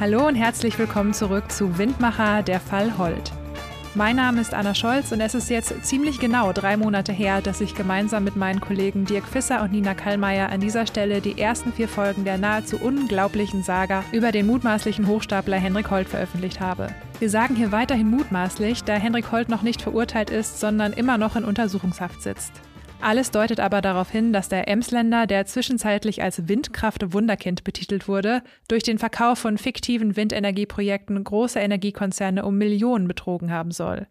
Hallo und herzlich willkommen zurück zu Windmacher, der Fall Holt. Mein Name ist Anna Scholz und es ist jetzt ziemlich genau drei Monate her, dass ich gemeinsam mit meinen Kollegen Dirk Fisser und Nina Kallmeier an dieser Stelle die ersten vier Folgen der nahezu unglaublichen Saga über den mutmaßlichen Hochstapler Henrik Holt veröffentlicht habe. Wir sagen hier weiterhin mutmaßlich, da Henrik Holt noch nicht verurteilt ist, sondern immer noch in Untersuchungshaft sitzt. Alles deutet aber darauf hin, dass der Emsländer, der zwischenzeitlich als Windkraft-Wunderkind betitelt wurde, durch den Verkauf von fiktiven Windenergieprojekten große Energiekonzerne um Millionen betrogen haben soll.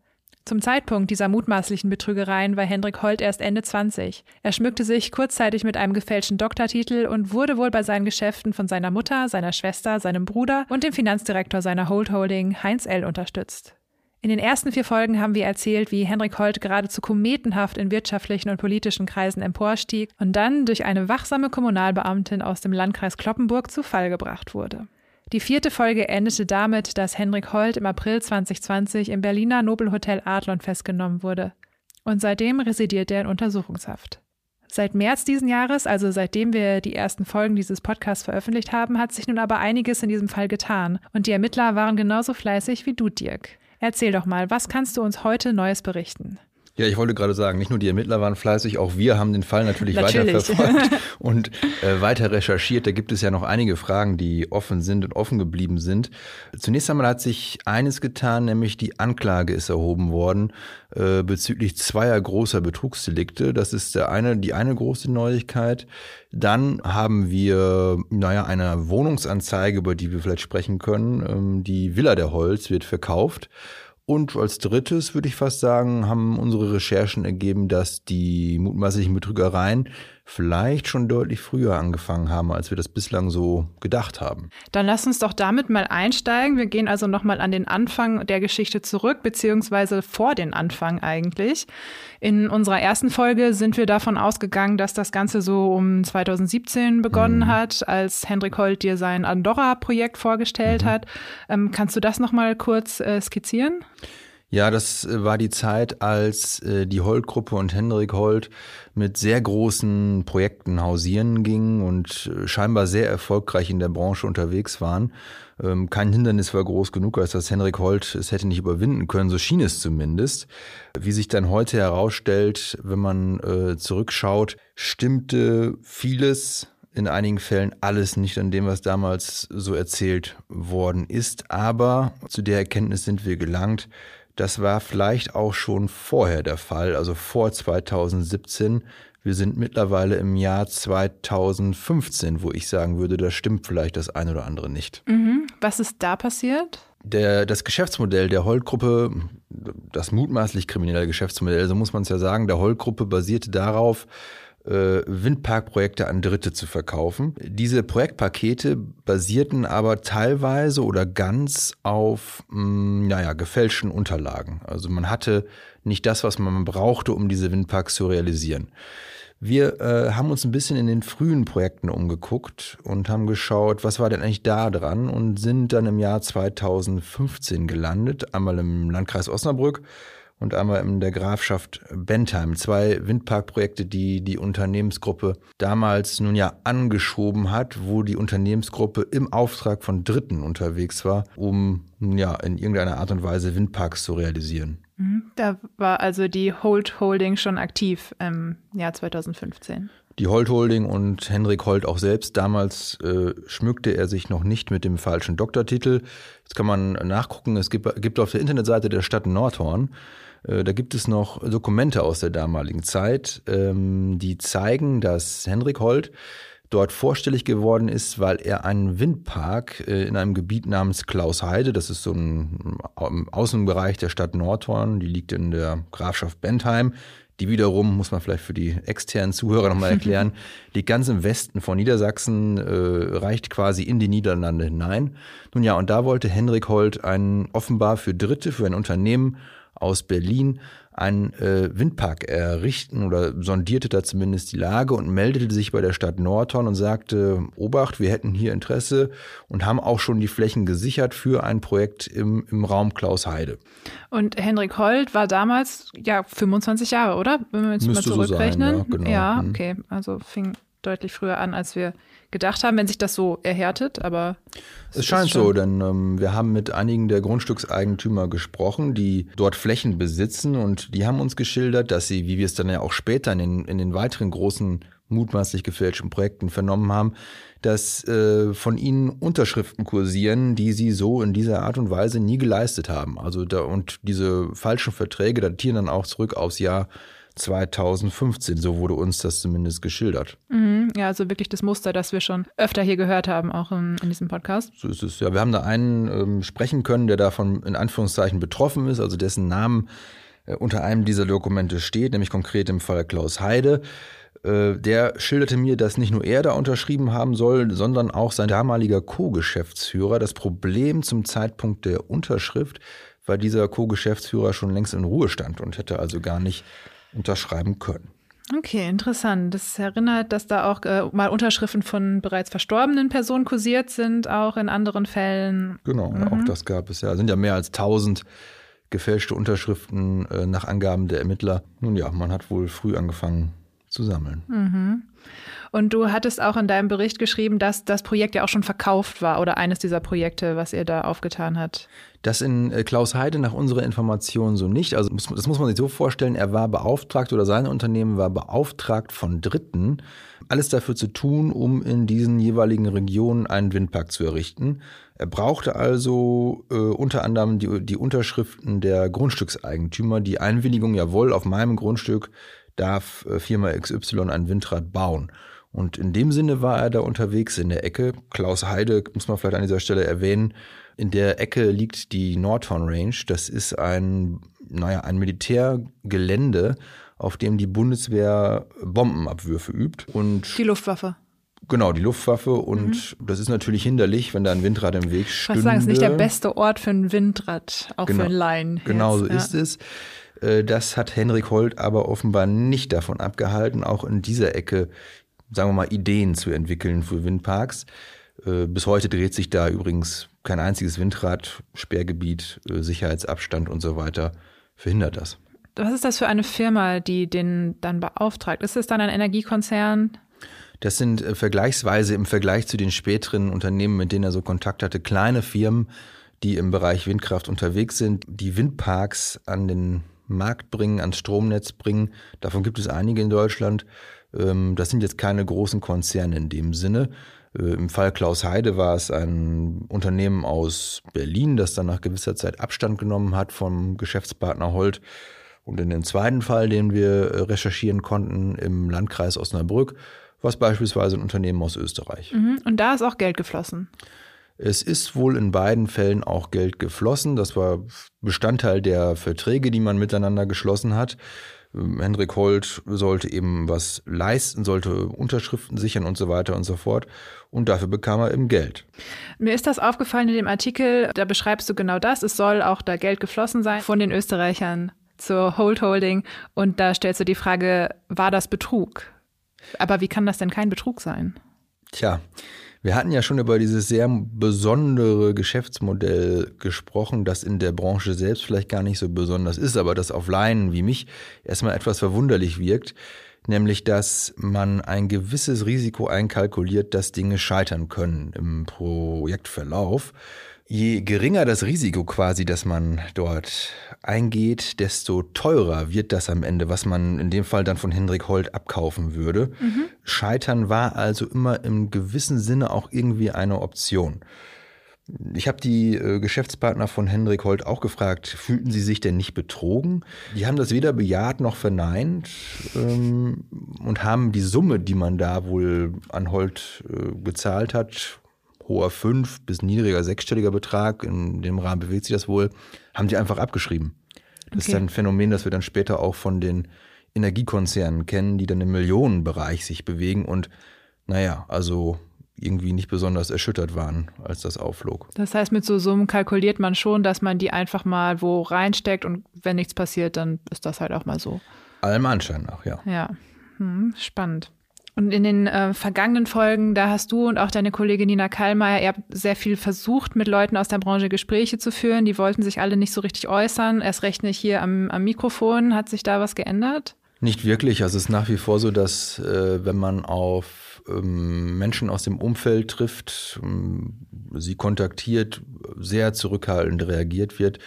Zum Zeitpunkt dieser mutmaßlichen Betrügereien war Hendrik Holt erst Ende 20. Er schmückte sich kurzzeitig mit einem gefälschten Doktortitel und wurde wohl bei seinen Geschäften von seiner Mutter, seiner Schwester, seinem Bruder und dem Finanzdirektor seiner Holt Holding, Heinz L., unterstützt. In den ersten vier Folgen haben wir erzählt, wie Henrik Holt geradezu kometenhaft in wirtschaftlichen und politischen Kreisen emporstieg und dann durch eine wachsame Kommunalbeamtin aus dem Landkreis Kloppenburg zu Fall gebracht wurde. Die vierte Folge endete damit, dass Henrik Holt im April 2020 im Berliner Nobelhotel Adlon festgenommen wurde. Und seitdem residiert er in Untersuchungshaft. Seit März diesen Jahres, also seitdem wir die ersten Folgen dieses Podcasts veröffentlicht haben, hat sich nun aber einiges in diesem Fall getan. Und die Ermittler waren genauso fleißig wie du, Dirk. Erzähl doch mal, was kannst du uns heute Neues berichten? Ja, ich wollte gerade sagen, nicht nur die Ermittler waren fleißig, auch wir haben den Fall natürlich, natürlich. weiter verfolgt und äh, weiter recherchiert. Da gibt es ja noch einige Fragen, die offen sind und offen geblieben sind. Zunächst einmal hat sich eines getan, nämlich die Anklage ist erhoben worden äh, bezüglich zweier großer Betrugsdelikte. Das ist der eine, die eine große Neuigkeit. Dann haben wir, naja, eine Wohnungsanzeige, über die wir vielleicht sprechen können. Ähm, die Villa der Holz wird verkauft. Und als drittes würde ich fast sagen, haben unsere Recherchen ergeben, dass die mutmaßlichen Betrügereien vielleicht schon deutlich früher angefangen haben, als wir das bislang so gedacht haben. Dann lass uns doch damit mal einsteigen. Wir gehen also nochmal an den Anfang der Geschichte zurück, beziehungsweise vor den Anfang eigentlich. In unserer ersten Folge sind wir davon ausgegangen, dass das Ganze so um 2017 begonnen mhm. hat, als Hendrik Holt dir sein Andorra-Projekt vorgestellt mhm. hat. Ähm, kannst du das nochmal kurz äh, skizzieren? Ja, das äh, war die Zeit, als äh, die Holt-Gruppe und Hendrik Holt mit sehr großen Projekten hausieren gingen und äh, scheinbar sehr erfolgreich in der Branche unterwegs waren. Ähm, kein Hindernis war groß genug, als dass Henrik Holt es hätte nicht überwinden können, so schien es zumindest. Wie sich dann heute herausstellt, wenn man zurückschaut, stimmte vieles in einigen Fällen alles nicht an dem, was damals so erzählt worden ist. Aber zu der Erkenntnis sind wir gelangt, das war vielleicht auch schon vorher der Fall, also vor 2017. Wir sind mittlerweile im Jahr 2015, wo ich sagen würde, da stimmt vielleicht das eine oder andere nicht. Mhm. Was ist da passiert? Der, das Geschäftsmodell der Holt-Gruppe, das mutmaßlich kriminelle Geschäftsmodell, so muss man es ja sagen, der Holt-Gruppe basierte darauf, Windparkprojekte an Dritte zu verkaufen. Diese Projektpakete basierten aber teilweise oder ganz auf, mh, mm, naja, gefälschten Unterlagen. Also man hatte nicht das, was man brauchte, um diese Windparks zu realisieren. Wir äh, haben uns ein bisschen in den frühen Projekten umgeguckt und haben geschaut, was war denn eigentlich da dran und sind dann im Jahr 2015 gelandet, einmal im Landkreis Osnabrück und einmal in der Grafschaft Bentheim. Zwei Windparkprojekte, die die Unternehmensgruppe damals nun ja angeschoben hat, wo die Unternehmensgruppe im Auftrag von Dritten unterwegs war, um ja in irgendeiner Art und Weise Windparks zu realisieren. Mhm. Da war also die Holt Holding schon aktiv im Jahr 2015 die Holt Holding und Henrik Holt auch selbst. Damals äh, schmückte er sich noch nicht mit dem falschen Doktortitel. Jetzt kann man nachgucken. Es gibt, gibt auf der Internetseite der Stadt Nordhorn da gibt es noch Dokumente aus der damaligen Zeit, ähm, die zeigen, dass Henrik Holt dort vorstellig geworden ist, weil er einen Windpark äh, in einem Gebiet namens Klausheide, das ist so ein Außenbereich der Stadt Nordhorn, die liegt in der Grafschaft Bentheim, die wiederum, muss man vielleicht für die externen Zuhörer nochmal erklären, liegt ganz im Westen von Niedersachsen, äh, reicht quasi in die Niederlande hinein. Nun ja, und da wollte Henrik Holt einen offenbar für Dritte, für ein Unternehmen aus Berlin einen äh, Windpark errichten oder sondierte da zumindest die Lage und meldete sich bei der Stadt Nordhorn und sagte, Obacht, wir hätten hier Interesse und haben auch schon die Flächen gesichert für ein Projekt im, im Raum Klausheide. Und Henrik Holt war damals ja 25 Jahre, oder? Wenn wir jetzt Müsste mal zurückrechnen. So sein, ja, genau. ja, mhm. okay. Also fing deutlich früher an, als wir gedacht haben, wenn sich das so erhärtet, aber es, es scheint so, denn ähm, wir haben mit einigen der Grundstückseigentümer gesprochen, die dort Flächen besitzen und die haben uns geschildert, dass sie, wie wir es dann ja auch später in den, in den weiteren großen mutmaßlich gefälschten Projekten vernommen haben, dass äh, von ihnen Unterschriften kursieren, die sie so in dieser Art und Weise nie geleistet haben. Also da, und diese falschen Verträge datieren dann auch zurück aufs Jahr 2015. So wurde uns das zumindest geschildert. Mhm, ja, also wirklich das Muster, das wir schon öfter hier gehört haben, auch in, in diesem Podcast. So ist es. Ja, wir haben da einen ähm, sprechen können, der davon in Anführungszeichen betroffen ist, also dessen Namen äh, unter einem dieser Dokumente steht, nämlich konkret im Fall Klaus Heide. Äh, der schilderte mir, dass nicht nur er da unterschrieben haben soll, sondern auch sein damaliger Co-Geschäftsführer. Das Problem zum Zeitpunkt der Unterschrift war dieser Co-Geschäftsführer schon längst in Ruhestand und hätte also gar nicht unterschreiben können. Okay, interessant. Das erinnert, dass da auch äh, mal Unterschriften von bereits verstorbenen Personen kursiert sind, auch in anderen Fällen. Genau, mhm. auch das gab es ja. Es sind ja mehr als 1000 gefälschte Unterschriften äh, nach Angaben der Ermittler. Nun ja, man hat wohl früh angefangen zu sammeln. Mhm. Und du hattest auch in deinem Bericht geschrieben, dass das Projekt ja auch schon verkauft war oder eines dieser Projekte, was ihr da aufgetan hat. Das in äh, Klaus Heide nach unserer Information so nicht. Also das muss man sich so vorstellen, er war beauftragt oder sein Unternehmen war beauftragt von Dritten, alles dafür zu tun, um in diesen jeweiligen Regionen einen Windpark zu errichten. Er brauchte also äh, unter anderem die, die Unterschriften der Grundstückseigentümer, die Einwilligung, jawohl, auf meinem Grundstück darf äh, Firma XY ein Windrad bauen. Und in dem Sinne war er da unterwegs in der Ecke. Klaus Heide, muss man vielleicht an dieser Stelle erwähnen, in der Ecke liegt die Nordhorn Range. Das ist ein, naja, ein Militärgelände, auf dem die Bundeswehr Bombenabwürfe übt. Und die Luftwaffe. Genau, die Luftwaffe. Und mhm. das ist natürlich hinderlich, wenn da ein Windrad im Weg steht. Ich sagen, es ist nicht der beste Ort für ein Windrad, auch genau, für ein Laien. Genau so ja. ist es. Äh, das hat Henrik Holt aber offenbar nicht davon abgehalten, auch in dieser Ecke, sagen wir mal, Ideen zu entwickeln für Windparks. Äh, bis heute dreht sich da übrigens kein einziges Windrad, Sperrgebiet, äh, Sicherheitsabstand und so weiter verhindert das. Was ist das für eine Firma, die den dann beauftragt? Ist es dann ein Energiekonzern? Das sind vergleichsweise im Vergleich zu den späteren Unternehmen, mit denen er so Kontakt hatte, kleine Firmen, die im Bereich Windkraft unterwegs sind, die Windparks an den Markt bringen, ans Stromnetz bringen. Davon gibt es einige in Deutschland. Ähm, das sind jetzt keine großen Konzerne in dem Sinne. Äh, Im Fall Klaus Heide war es ein Unternehmen aus Berlin, das dann nach gewisser Zeit Abstand genommen hat vom Geschäftspartner Holt. Und in dem zweiten Fall, den wir äh, recherchieren konnten, im Landkreis Osnabrück, war es beispielsweise ein Unternehmen aus Österreich. Mhm. Und da ist auch Geld geflossen. Es ist wohl in beiden Fällen auch Geld geflossen. Das war Bestandteil der Verträge, die man miteinander geschlossen hat. Ähm, Hendrik Holt sollte eben was leisten, sollte Unterschriften sichern und so weiter und so fort. Und dafür bekam er eben Geld. Mir ist das aufgefallen in dem Artikel, da beschreibst du genau das. Es soll auch da Geld geflossen sein von den Österreichern zur Hold Holding. Und da stellst du die Frage, war das Betrug? Aber wie kann das denn kein Betrug sein? Tja, wir hatten ja schon über dieses sehr besondere Geschäftsmodell gesprochen, das in der Branche selbst vielleicht gar nicht so besonders ist, aber das auf Laien wie mich erstmal etwas verwunderlich wirkt, nämlich dass man ein gewisses Risiko einkalkuliert, dass Dinge scheitern können im Projektverlauf je geringer das Risiko quasi, dass man dort eingeht, desto teurer wird das am Ende, was man in dem Fall dann von Hendrik Holt abkaufen würde. Mhm. Scheitern war also immer im gewissen Sinne auch irgendwie eine Option. Ich habe die äh, Geschäftspartner von Hendrik Holt auch gefragt, fühlten sie sich denn nicht betrogen? Die haben das weder bejaht noch verneint ähm, und haben die Summe, die man da wohl an Holt äh, gezahlt hat, hoher fünf bis niedriger sechsstelliger Betrag, in dem Rahmen bewegt sich das wohl, haben die einfach abgeschrieben. Das okay. ist ein Phänomen, das wir dann später auch von den Energiekonzernen kennen, die dann im Millionenbereich sich bewegen und naja, also irgendwie nicht besonders erschüttert waren, als das aufflog. Das heißt, mit so Summen kalkuliert man schon, dass man die einfach mal wo reinsteckt und wenn nichts passiert, dann ist das halt auch mal so. Allem Anschein nach, ja. Ja, hm, spannend. Und in den äh, vergangenen Folgen, da hast du und auch deine Kollegin Nina Kallmeier, ihr habt sehr viel versucht, mit Leuten aus der Branche Gespräche zu führen. Die wollten sich alle nicht so richtig äußern. Erst recht nicht hier am, am Mikrofon. Hat sich da was geändert? Nicht wirklich. Also es ist nach wie vor so, dass äh, wenn man auf ähm, Menschen aus dem Umfeld trifft, ähm, sie kontaktiert, sehr zurückhaltend reagiert wird.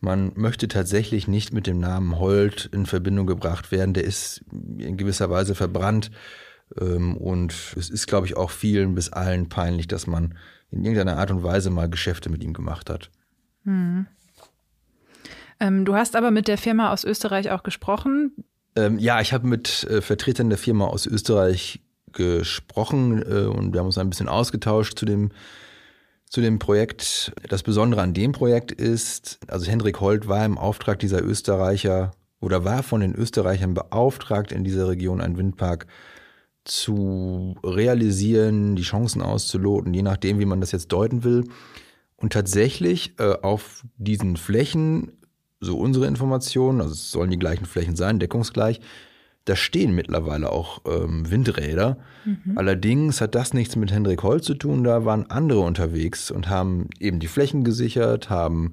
Man möchte tatsächlich nicht mit dem Namen Holt in Verbindung gebracht werden. Der ist in gewisser Weise verbrannt. Ähm, und es ist, glaube ich, auch vielen bis allen peinlich, dass man in irgendeiner Art und Weise mal Geschäfte mit ihm gemacht hat. Hm. Ähm, du hast aber mit der Firma aus Österreich auch gesprochen. Ähm, ja, ich habe mit äh, Vertretern der Firma aus Österreich gesprochen äh, und wir haben uns ein bisschen ausgetauscht zu dem, zu dem Projekt. Das Besondere an dem Projekt ist, also Hendrik Holt war im Auftrag dieser Österreicher oder war von den Österreichern beauftragt, in dieser Region einen Windpark zu realisieren, die Chancen auszuloten, je nachdem, wie man das jetzt deuten will. Und tatsächlich äh, auf diesen Flächen, so unsere Informationen, also es sollen die gleichen Flächen sein, deckungsgleich, da stehen mittlerweile auch ähm, Windräder. Mhm. Allerdings hat das nichts mit Hendrik Holz zu tun. Da waren andere unterwegs und haben eben die Flächen gesichert, haben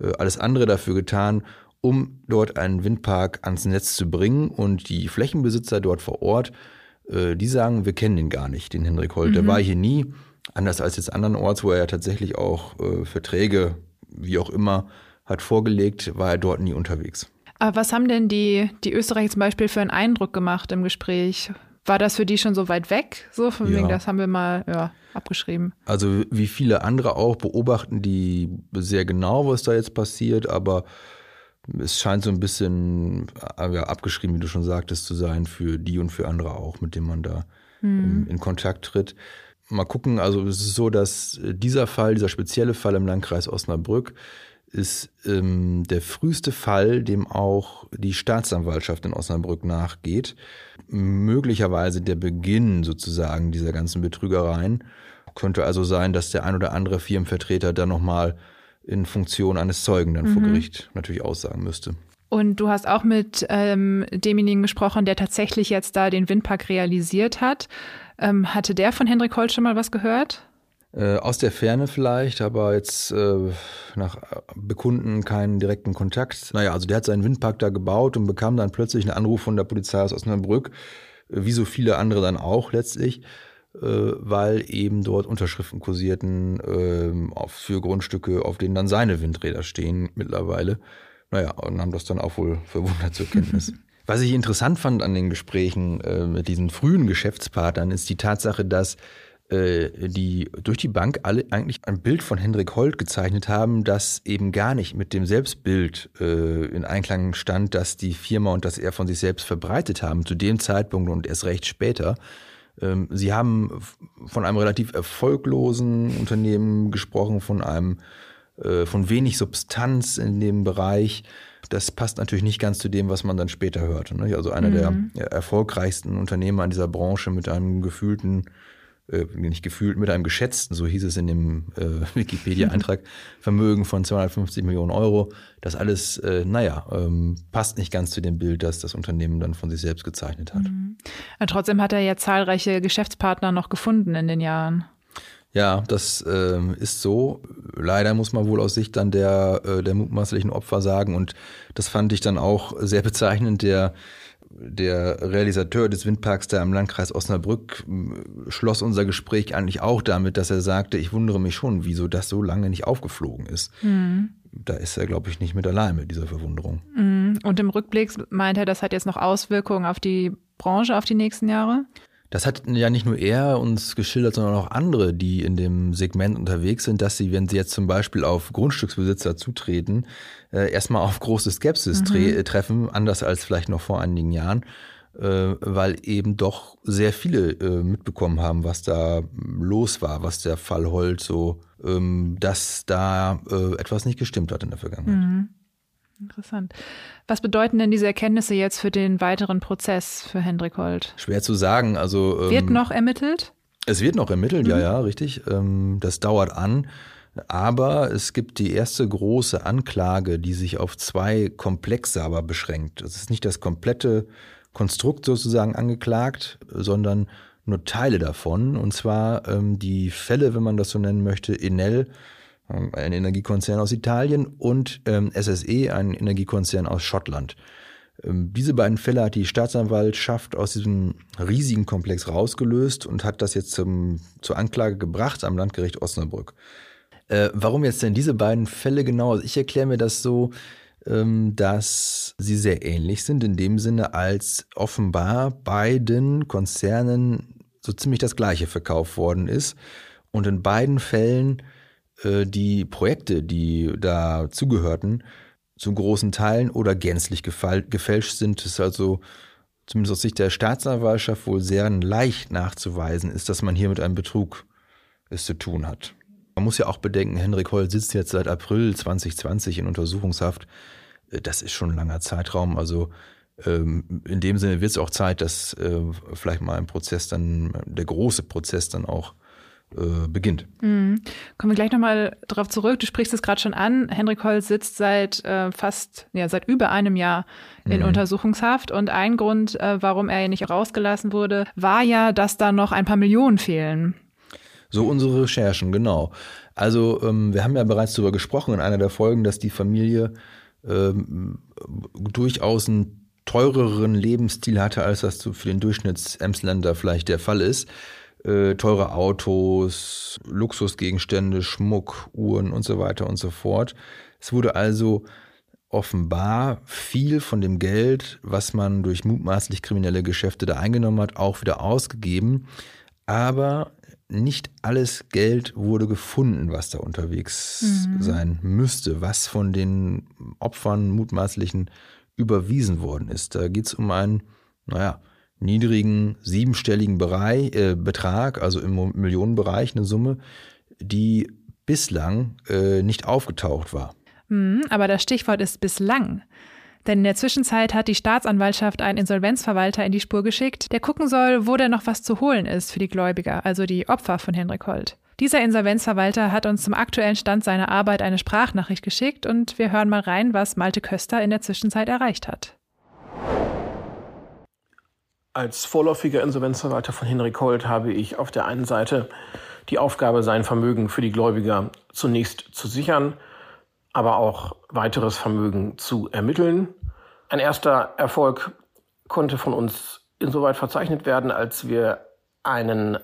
äh, alles andere dafür getan, um dort einen Windpark ans Netz zu bringen. Und die Flächenbesitzer dort vor Ort, äh, die sagen, wir kennen den gar nicht, den Hendrik Holt. Mhm. Der war hier nie, anders als jetzt andernorts, wo er ja tatsächlich auch äh, Verträge, wie auch immer, hat vorgelegt, war er dort nie unterwegs. Aber was haben denn die, die Österreicher zum Beispiel für einen Eindruck gemacht im Gespräch? War das für die schon so weit weg? So von ja. wegen, das haben wir mal ja, abgeschrieben. Also wie viele andere auch beobachten die sehr genau, was da jetzt passiert, aber es scheint so ein bisschen äh, ja, abgeschrieben, wie du schon sagtest, zu sein für die und für andere auch, mit denen man da mhm. in, in Kontakt tritt. Mal gucken, also es ist so, dass dieser Fall, dieser spezielle Fall im Landkreis Osnabrück, ist ähm, der früheste Fall, dem auch die Staatsanwaltschaft in Osnabrück nachgeht. Möglicherweise der Beginn sozusagen dieser ganzen Betrügereien. Könnte also sein, dass der ein oder andere Firmenvertreter dann nochmal in Funktion eines Zeugen dann mhm. vor Gericht natürlich aussagen müsste. Und du hast auch mit ähm, demjenigen gesprochen, der tatsächlich jetzt da den Windpark realisiert hat. Ähm, hatte der von Hendrik Holz schon mal was gehört? Äh, aus der Ferne vielleicht, aber jetzt äh, nach Bekunden keinen direkten Kontakt. Naja, also der hat seinen Windpark da gebaut und bekam dann plötzlich einen Anruf von der Polizei aus Osnabrück, äh, wie so viele andere dann auch letztlich, äh, weil eben dort Unterschriften kursierten äh, auf, für Grundstücke, auf denen dann seine Windräder stehen mittlerweile. Naja, und haben das dann auch wohl verwundert zur Kenntnis. Was ich interessant fand an den Gesprächen äh, mit diesen frühen Geschäftspartnern, ist die Tatsache, dass äh, die durch die Bank alle eigentlich ein Bild von Hendrik Holt gezeichnet haben, das eben gar nicht mit dem Selbstbild äh, in Einklang stand, das die Firma und das er von sich selbst verbreitet haben, zu dem Zeitpunkt und erst recht später. Ähm, sie haben von einem relativ erfolglosen Unternehmen gesprochen, von einem äh, von wenig Substanz in dem Bereich. Das passt natürlich nicht ganz zu dem, was man dann später hört. Ne? Also einer mhm. der erfolgreichsten Unternehmer in dieser Branche mit einem gefühlten äh, nicht gefühlt, mit einem geschätzten, so hieß es in dem äh, Wikipedia-Eintrag, Vermögen von 250 Millionen Euro. Das alles, äh, naja, ähm, passt nicht ganz zu dem Bild, das das Unternehmen dann von sich selbst gezeichnet hat. Mhm. trotzdem hat er ja zahlreiche Geschäftspartner noch gefunden in den Jahren. Ja, das äh, ist so. Leider muss man wohl aus Sicht dann der, äh, der mutmaßlichen Opfer sagen. Und das fand ich dann auch sehr bezeichnend. Der der Realisateur des Windparks da im Landkreis Osnabrück schloss unser Gespräch eigentlich auch damit, dass er sagte, ich wundere mich schon, wieso das so lange nicht aufgeflogen ist. Mhm. Da ist er, glaube ich, nicht mit allein mit dieser Verwunderung. Mhm. Und im Rückblick meint er, das hat jetzt noch Auswirkungen auf die Branche, auf die nächsten Jahre? Das hat ja nicht nur er uns geschildert, sondern auch andere, die in dem Segment unterwegs sind, dass sie, wenn sie jetzt zum Beispiel auf Grundstücksbesitzer zutreten, äh, erstmal auf große Skepsis mhm. Äh, treffen, anders als vielleicht noch vor einigen Jahren, äh, weil eben doch sehr viele äh, mitbekommen haben, was da los war, was der Fall Holt so, ähm, dass da äh, etwas nicht gestimmt hat in der Vergangenheit. Mhm. Interessant. Was bedeuten denn diese Erkenntnisse jetzt für den weiteren Prozess für Hendrik Holt? Schwer zu sagen. Also ähm, wird noch ermittelt? Es wird noch ermittelt, mhm. ja, ja, richtig. Ähm, das dauert an. Aber es gibt die erste große Anklage, die sich auf zwei Komplexe aber beschränkt. Es ist nicht das komplette Konstrukt sozusagen angeklagt, sondern nur Teile davon. Und zwar ähm, die Fälle, wenn man das so nennen möchte, Enel, ein Energiekonzern aus Italien, und ähm, SSE, ein Energiekonzern aus Schottland. Ähm, diese beiden Fälle hat die Staatsanwaltschaft aus diesem riesigen Komplex rausgelöst und hat das jetzt zum, zur Anklage gebracht am Landgericht Osnabrück. Äh, warum jetzt denn diese beiden Fälle genau? Also ich erkläre mir das so, ähm, dass sie sehr ähnlich sind, in dem Sinne, als offenbar beiden Konzernen so ziemlich das Gleiche verkauft worden ist. Und in beiden Fällen die Projekte, die da zugehörten, zu großen Teilen oder gänzlich gefälscht sind. Das ist also zumindest aus Sicht der Staatsanwaltschaft wohl sehr leicht nachzuweisen ist, dass man hier mit einem Betrug es zu tun hat. Man muss ja auch bedenken, Henrik Holl sitzt jetzt seit April 2020 in Untersuchungshaft. Äh, das ist schon ein langer Zeitraum. Also ähm, in dem Sinne wird es auch Zeit, dass äh, vielleicht mal ein Prozess dann, der große Prozess dann auch äh, beginnt. Mhm. Kommen wir gleich nochmal darauf zurück. Du sprichst es gerade schon an. Henrik Holz sitzt seit äh, fast, ja, seit über einem Jahr in mhm. Untersuchungshaft. Und ein Grund, äh, warum er nicht rausgelassen wurde, war ja, dass da noch ein paar Millionen fehlen. So unsere Recherchen, genau. Also ähm, wir haben ja bereits darüber gesprochen in einer der Folgen, dass die Familie ähm, durchaus einen teureren Lebensstil hatte, als das für den Durchschnitts-Emsländer vielleicht der Fall ist äh, teure Autos, Luxusgegenstände, Schmuck, Uhren und so weiter und so fort. Es wurde also offenbar viel von dem Geld, was man durch mutmaßlich kriminelle Geschäfte da eingenommen hat, auch wieder ausgegeben. Aber nicht alles Geld wurde gefunden, was da unterwegs mhm. sein müsste, was von den Opfern mutmaßlichen überwiesen worden ist. Da geht es um einen, naja, niedrigen siebenstelligen Bereich, äh, Betrag, also im Millionenbereich eine Summe, die bislang äh, nicht aufgetaucht war. Mhm, aber das Stichwort ist bislang. Denn in der Zwischenzeit hat die Staatsanwaltschaft einen Insolvenzverwalter in die Spur geschickt, der gucken soll, wo denn noch was zu holen ist für die Gläubiger, also die Opfer von Henrik Holt. Dieser Insolvenzverwalter hat uns zum aktuellen Stand seiner Arbeit eine Sprachnachricht geschickt und wir hören mal rein, was Malte Köster in der Zwischenzeit erreicht hat. Als vorläufiger Insolvenzverwalter von Henrik Holt habe ich auf der einen Seite die Aufgabe, sein Vermögen für die Gläubiger zunächst zu sichern, aber auch weiteres Vermögen zu ermitteln. Ein erster Erfolg konnte von uns insoweit verzeichnet werden, als wir einen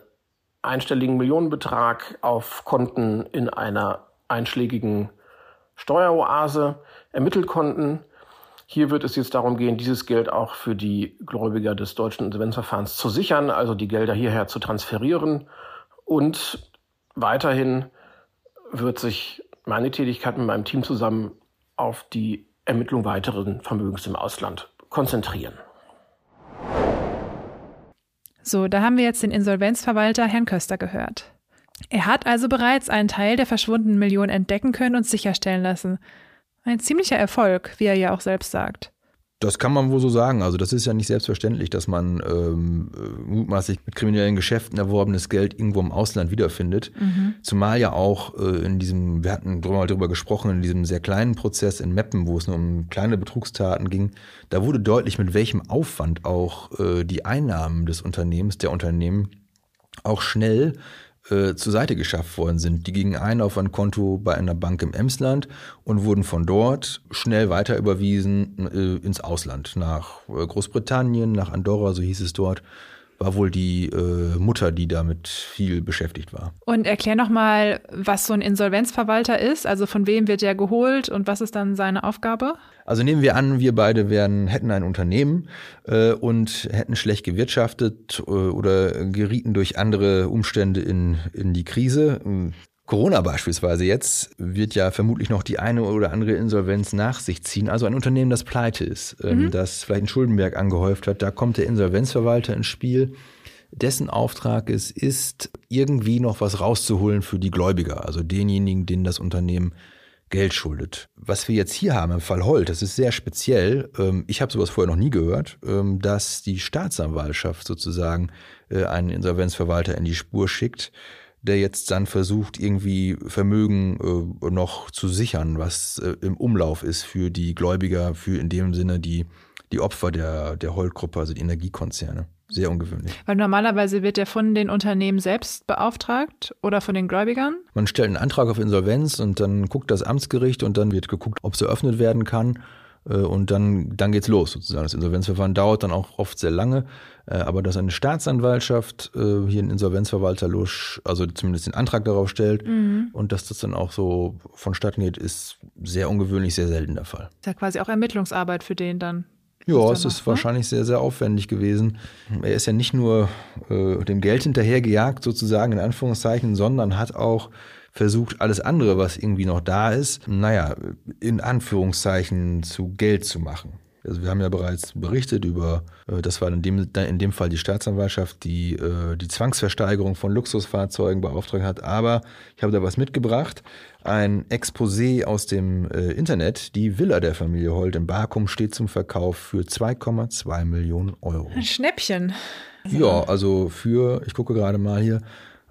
einstelligen Millionenbetrag auf Konten in einer einschlägigen Steueroase ermitteln konnten. Hier wird es jetzt darum gehen, dieses Geld auch für die Gläubiger des deutschen Insolvenzverfahrens zu sichern, also die Gelder hierher zu transferieren. Und weiterhin wird sich meine Tätigkeit mit meinem Team zusammen auf die Ermittlung weiteren Vermögens im Ausland konzentrieren. So, da haben wir jetzt den Insolvenzverwalter Herrn Köster gehört. Er hat also bereits einen Teil der verschwundenen Millionen entdecken können und sicherstellen lassen. Ein ziemlicher Erfolg, wie er ja auch selbst sagt. Das kann man wohl so sagen. Also das ist ja nicht selbstverständlich, dass man ähm, mutmaßlich mit kriminellen Geschäften erworbenes Geld irgendwo im Ausland wiederfindet. Mhm. Zumal ja auch äh, in diesem, wir hatten drüber, darüber gesprochen, in diesem sehr kleinen Prozess in Meppen, wo es nur um kleine Betrugstaten ging, da wurde deutlich, mit welchem Aufwand auch äh, die Einnahmen des Unternehmens, der Unternehmen auch schnell äh, zur Seite geschafft worden sind. Die gingen ein auf ein Konto bei einer Bank im Emsland und wurden von dort schnell weiter überwiesen äh, ins Ausland, nach äh, Großbritannien, nach Andorra, so hieß es dort war wohl die äh, Mutter, die damit viel beschäftigt war. Und erklär nochmal, was so ein Insolvenzverwalter ist. Also von wem wird der geholt und was ist dann seine Aufgabe? Also nehmen wir an, wir beide wären, hätten ein Unternehmen äh, und hätten schlecht gewirtschaftet äh, oder gerieten durch andere Umstände in, in die Krise. Corona beispielsweise jetzt wird ja vermutlich noch die eine oder andere Insolvenz nach sich ziehen. Also ein Unternehmen, das pleite ist, ähm, mhm. das vielleicht einen Schuldenberg angehäuft hat, da kommt der Insolvenzverwalter ins Spiel. Dessen Auftrag es ist, irgendwie noch was rauszuholen für die Gläubiger, also denjenigen, denen das Unternehmen Geld schuldet. Was wir jetzt hier haben im Fall Holt, das ist sehr speziell. Ähm, ich habe sowas vorher noch nie gehört, ähm, dass die Staatsanwaltschaft sozusagen äh, einen Insolvenzverwalter in die Spur schickt der jetzt dann versucht, irgendwie Vermögen äh, noch zu sichern, was äh, im Umlauf ist für die Gläubiger, für in dem Sinne die, die Opfer der, der Holt-Gruppe, also die Energiekonzerne. Sehr ungewöhnlich. Weil normalerweise wird der von den Unternehmen selbst beauftragt oder von den Gläubigern? Man stellt einen Antrag auf Insolvenz und dann guckt das Amtsgericht und dann wird geguckt, ob es eröffnet werden kann. Äh, und dann, dann geht's los sozusagen. Das Insolvenzverfahren dauert dann auch oft sehr lange. Äh, aber dass eine Staatsanwaltschaft äh, hier einen Insolvenzverwalter Lusch, also zumindest den Antrag darauf stellt mhm. und dass das dann auch so vonstatten geht, ist sehr ungewöhnlich, sehr selten der Fall. Ist ja quasi auch Ermittlungsarbeit für den dann. Ja, es ist ne? wahrscheinlich sehr, sehr aufwendig gewesen. Er ist ja nicht nur äh, dem Geld hinterhergejagt, sozusagen in Anführungszeichen, sondern hat auch versucht, alles andere, was irgendwie noch da ist, naja, in Anführungszeichen zu Geld zu machen. Also wir haben ja bereits berichtet über, äh, das war in dem, in dem Fall die Staatsanwaltschaft, die äh, die Zwangsversteigerung von Luxusfahrzeugen beauftragt hat. Aber ich habe da was mitgebracht. Ein Exposé aus dem äh, Internet. Die Villa der Familie Holt in Bakum steht zum Verkauf für 2,2 Millionen Euro. Ein Schnäppchen. Ja, also für, ich gucke gerade mal hier,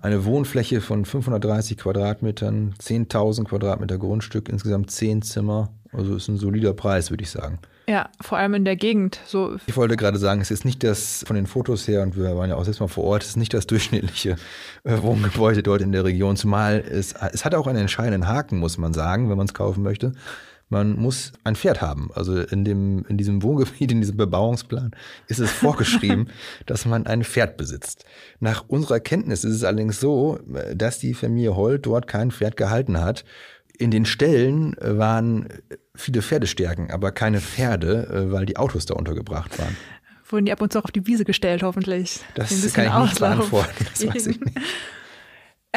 eine Wohnfläche von 530 Quadratmetern, 10.000 Quadratmeter Grundstück, insgesamt 10 Zimmer. Also ist ein solider Preis, würde ich sagen. Ja, vor allem in der Gegend. So. Ich wollte gerade sagen, es ist nicht das von den Fotos her, und wir waren ja auch selbst mal vor Ort, es ist nicht das durchschnittliche äh, Wohngebäude dort in der Region, zumal es, es hat auch einen entscheidenden Haken, muss man sagen, wenn man es kaufen möchte. Man muss ein Pferd haben. Also in, dem, in diesem Wohngebiet, in diesem Bebauungsplan ist es vorgeschrieben, dass man ein Pferd besitzt. Nach unserer Kenntnis ist es allerdings so, dass die Familie Holt dort kein Pferd gehalten hat. In den Ställen waren viele Pferdestärken, aber keine Pferde, äh, weil die Autos da untergebracht waren. Wurden die ab und zu auch auf die Wiese gestellt, hoffentlich. Das kann ich nicht beantworten, das weiß ich nicht.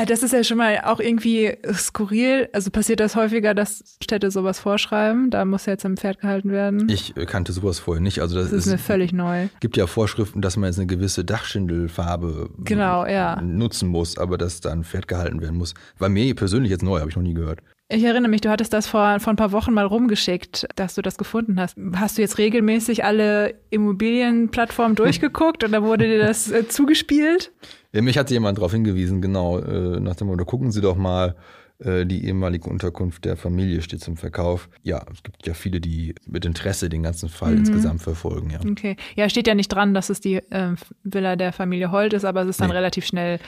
Das ist ja schon mal auch irgendwie skurril. Also passiert das häufiger, dass Städte sowas vorschreiben? Da muss jetzt ein Pferd gehalten werden. Ich äh, kannte sowas vorher nicht. Also das, das ist, ist mir völlig neu. Gibt ja Vorschriften, dass man jetzt eine gewisse Dachschindelfarbe genau, ja. nutzen muss, aber dass da ein Pferd gehalten werden muss. War mir persönlich jetzt neu, habe ich noch nie gehört. Ich erinnere mich, du hattest das vor, vor ein paar Wochen mal rumgeschickt, dass du das gefunden hast. Hast du jetzt regelmäßig alle Immobilienplattformen durchgeguckt oder wurde dir das äh, zugespielt? Ja, mich hat jemand darauf hingewiesen, genau, äh, nach dem Motto, gucken Sie doch mal, äh, die ehemalige Unterkunft der Familie steht zum Verkauf. Ja, es gibt ja viele, die mit Interesse den ganzen Fall mhm. insgesamt verfolgen. Ja. Okay. Ja, steht ja nicht dran, dass es die äh, Villa der Familie Holt ist, aber es ist dann nee. relativ schnell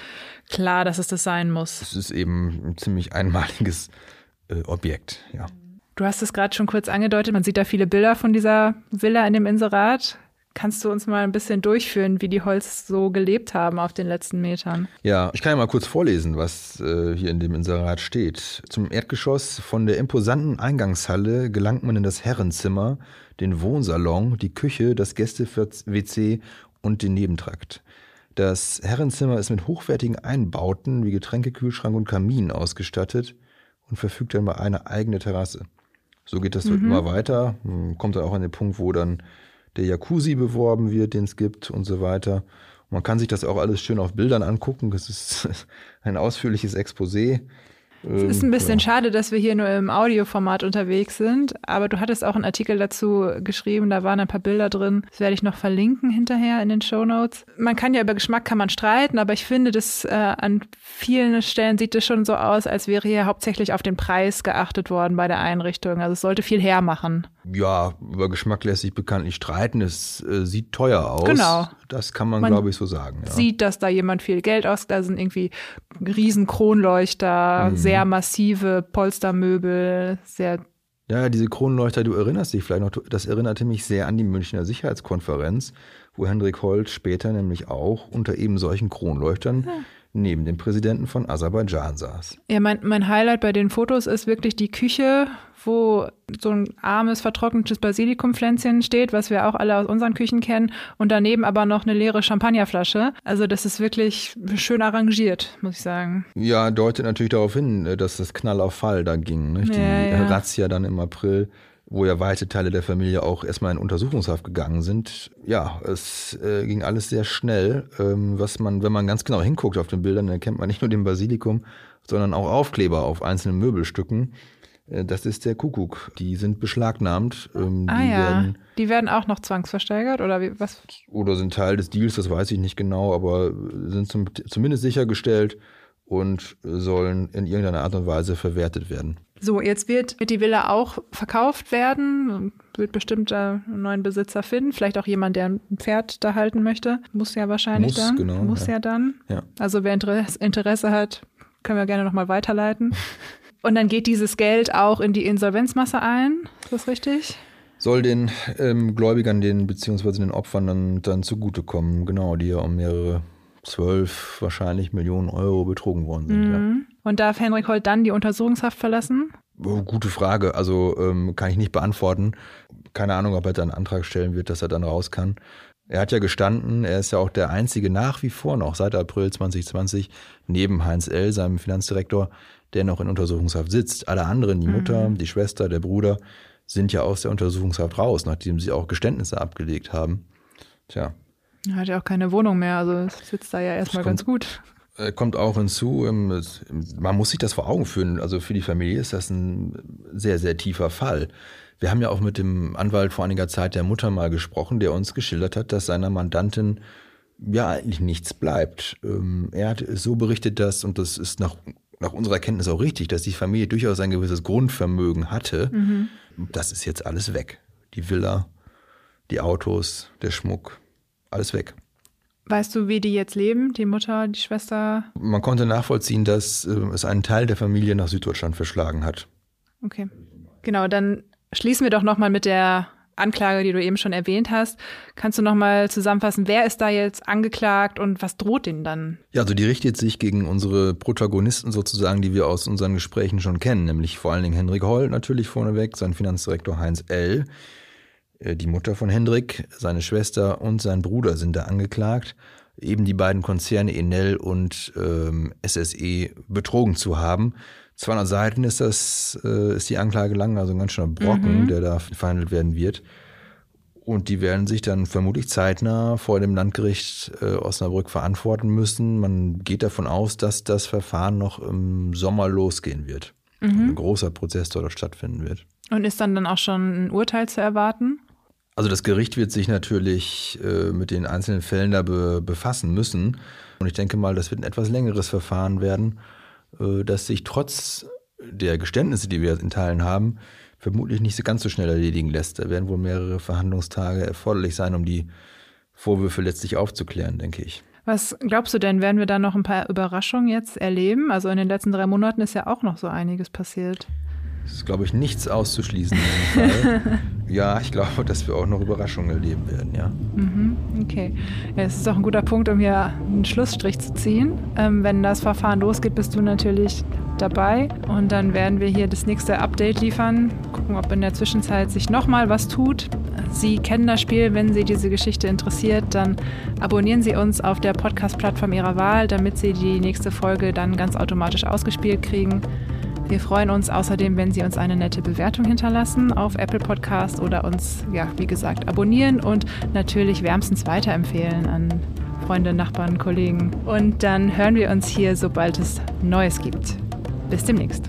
klar, dass es das sein muss. Es ist eben ein ziemlich einmaliges äh, Objekt, ja. Du hast es gerade schon kurz angedeutet, man sieht da viele Bilder von dieser Villa in dem Inserat. Kannst du uns mal ein bisschen durchführen, wie die Holz so gelebt haben auf den letzten Metern? Ja, ich kann ja mal kurz vorlesen, was äh, hier in dem Inserat steht. Zum Erdgeschoss von der imposanten Eingangshalle gelangt man in das Herrenzimmer, den Wohnsalon, die Küche, das Gäste-WC und den Nebentrakt. Das Herrenzimmer ist mit hochwertigen Einbauten wie Getränkekühlschrank und Kamin ausgestattet und verfügt dann über eine eigene Terrasse. So geht das mhm. immer weiter, kommt dann auch an den Punkt, wo dann der Jacuzzi beworben wird, den es gibt und so weiter. Und man kann sich das auch alles schön auf Bildern angucken. Das ist ein ausführliches Exposé. Es ist ein bisschen ja. schade, dass wir hier nur im Audioformat unterwegs sind, aber du hattest auch einen Artikel dazu geschrieben, da waren ein paar Bilder drin. Das werde ich noch verlinken hinterher in den Show Notes. Man kann ja über Geschmack kann man streiten, aber ich finde, dass äh, an vielen Stellen sieht es schon so aus, als wäre hier hauptsächlich auf den Preis geachtet worden bei der Einrichtung. Also es sollte viel hermachen. Ja, über Geschmack lässt sich bekanntlich streiten. Es äh, sieht teuer aus. Genau. Das kann man, man glaube ich, so sagen. Ja. Sieht, dass da jemand viel Geld aus, da sind irgendwie riesen Kronleuchter, mhm. Sehr massive Polstermöbel, sehr ja, diese Kronleuchter, du erinnerst dich vielleicht noch, das erinnerte mich sehr an die Münchner Sicherheitskonferenz, wo Hendrik Holt später nämlich auch unter eben solchen Kronleuchtern ja neben dem Präsidenten von Aserbaidschan saß. Ja, mein, mein Highlight bei den Fotos ist wirklich die Küche, wo so ein armes, vertrocknetes Basilikumpflänzchen steht, was wir auch alle aus unseren Küchen kennen, und daneben aber noch eine leere Champagnerflasche. Also das ist wirklich schön arrangiert, muss ich sagen. Ja, deutet natürlich darauf hin, dass das Knall auf Fall da ging. Nicht? Die ja, ja. Razzia dann im April wo ja weite Teile der Familie auch erstmal in Untersuchungshaft gegangen sind. Ja, es äh, ging alles sehr schnell, ähm, was man, wenn man ganz genau hinguckt auf den Bildern, dann erkennt man nicht nur den Basilikum, sondern auch Aufkleber auf einzelnen Möbelstücken. Äh, das ist der Kuckuck. Die sind beschlagnahmt. Ähm, ah die ja, werden, die werden auch noch zwangsversteigert oder wie, was? Oder sind Teil des Deals, das weiß ich nicht genau, aber sind zum, zumindest sichergestellt und sollen in irgendeiner Art und Weise verwertet werden. So, jetzt wird die Villa auch verkauft werden, wird bestimmt einen neuen Besitzer finden, vielleicht auch jemand, der ein Pferd da halten möchte. Muss ja wahrscheinlich Muss, dann. Genau, Muss ja, ja dann. Ja. Also wer Interesse hat, können wir gerne nochmal weiterleiten. Und dann geht dieses Geld auch in die Insolvenzmasse ein, ist das richtig? soll den ähm, Gläubigern, den beziehungsweise den Opfern dann, dann zugutekommen, genau, die ja um mehrere zwölf wahrscheinlich Millionen Euro betrogen worden sind. Mhm. Ja. Und darf Henrik Holt dann die Untersuchungshaft verlassen? Oh, gute Frage. Also ähm, kann ich nicht beantworten. Keine Ahnung, ob er dann einen Antrag stellen wird, dass er dann raus kann. Er hat ja gestanden, er ist ja auch der einzige nach wie vor noch seit April 2020 neben Heinz L., seinem Finanzdirektor, der noch in Untersuchungshaft sitzt. Alle anderen, die mhm. Mutter, die Schwester, der Bruder, sind ja aus der Untersuchungshaft raus, nachdem sie auch Geständnisse abgelegt haben. Tja. Er hat ja auch keine Wohnung mehr, also sitzt da ja erstmal ganz gut. Kommt auch hinzu, ähm, man muss sich das vor Augen führen. Also für die Familie ist das ein sehr, sehr tiefer Fall. Wir haben ja auch mit dem Anwalt vor einiger Zeit der Mutter mal gesprochen, der uns geschildert hat, dass seiner Mandantin ja eigentlich nichts bleibt. Ähm, er hat so berichtet, dass, und das ist nach, nach unserer Kenntnis auch richtig, dass die Familie durchaus ein gewisses Grundvermögen hatte. Mhm. Das ist jetzt alles weg. Die Villa, die Autos, der Schmuck, alles weg. Weißt du, wie die jetzt leben, die Mutter, die Schwester? Man konnte nachvollziehen, dass äh, es einen Teil der Familie nach Süddeutschland verschlagen hat. Okay. Genau, dann Schließen wir doch nochmal mit der Anklage, die du eben schon erwähnt hast. Kannst du nochmal zusammenfassen, wer ist da jetzt angeklagt und was droht denen dann? Ja, also die richtet sich gegen unsere Protagonisten sozusagen, die wir aus unseren Gesprächen schon kennen, nämlich vor allen Dingen Henrik Holl natürlich vorneweg, sein Finanzdirektor Heinz L., die Mutter von Hendrik, seine Schwester und sein Bruder sind da angeklagt, eben die beiden Konzerne Enel und ähm, SSE betrogen zu haben. 200 Seiten ist das, äh, ist die Anklage lang, also ein ganz schöner Brocken, mhm. der da verhandelt werden wird. Und die werden sich dann vermutlich zeitnah vor dem Landgericht äh, Osnabrück verantworten müssen. Man geht davon aus, dass das Verfahren noch im Sommer losgehen wird. Mhm. Ein großer Prozess dort stattfinden wird. Und ist dann dann auch schon ein Urteil zu erwarten? Also das Gericht wird sich natürlich äh, mit den einzelnen Fällen da be befassen müssen. Und ich denke mal, das wird ein etwas längeres Verfahren werden. Äh, dass sich trotz der Geständnisse, die wir in Teilen haben, vermutlich nicht so ganz so schnell erledigen lässt. Da werden wohl mehrere Verhandlungstage erforderlich sein, um die Vorwürfe letztlich aufzuklären, denke ich. Was glaubst du denn, werden wir da noch ein paar Überraschungen jetzt erleben? Also in den letzten drei Monaten ist ja auch noch so einiges passiert. Es ist, glaube ich, nichts auszuschließen. ja, ich glaube, dass wir auch noch Überraschungen erleben werden, ja. Mhm, okay. Ja, es ist auch ein guter Punkt, um hier einen Schlussstrich zu ziehen. Ähm, wenn das Verfahren losgeht, bist du natürlich dabei und dann werden wir hier das nächste Update liefern, gucken, ob in der Zwischenzeit sich nochmal was tut. Sie kennen das Spiel, wenn Sie diese Geschichte interessiert, dann abonnieren Sie uns auf der Podcast-Plattform Ihrer Wahl, damit Sie die nächste Folge dann ganz automatisch ausgespielt kriegen. Wir freuen uns außerdem, wenn Sie uns eine nette Bewertung hinterlassen auf Apple Podcast oder uns, ja, wie gesagt, abonnieren und natürlich wärmstens weiterempfehlen an Freunde, Nachbarn, Kollegen. Und dann hören wir uns hier, sobald es Neues gibt. Bis demnächst.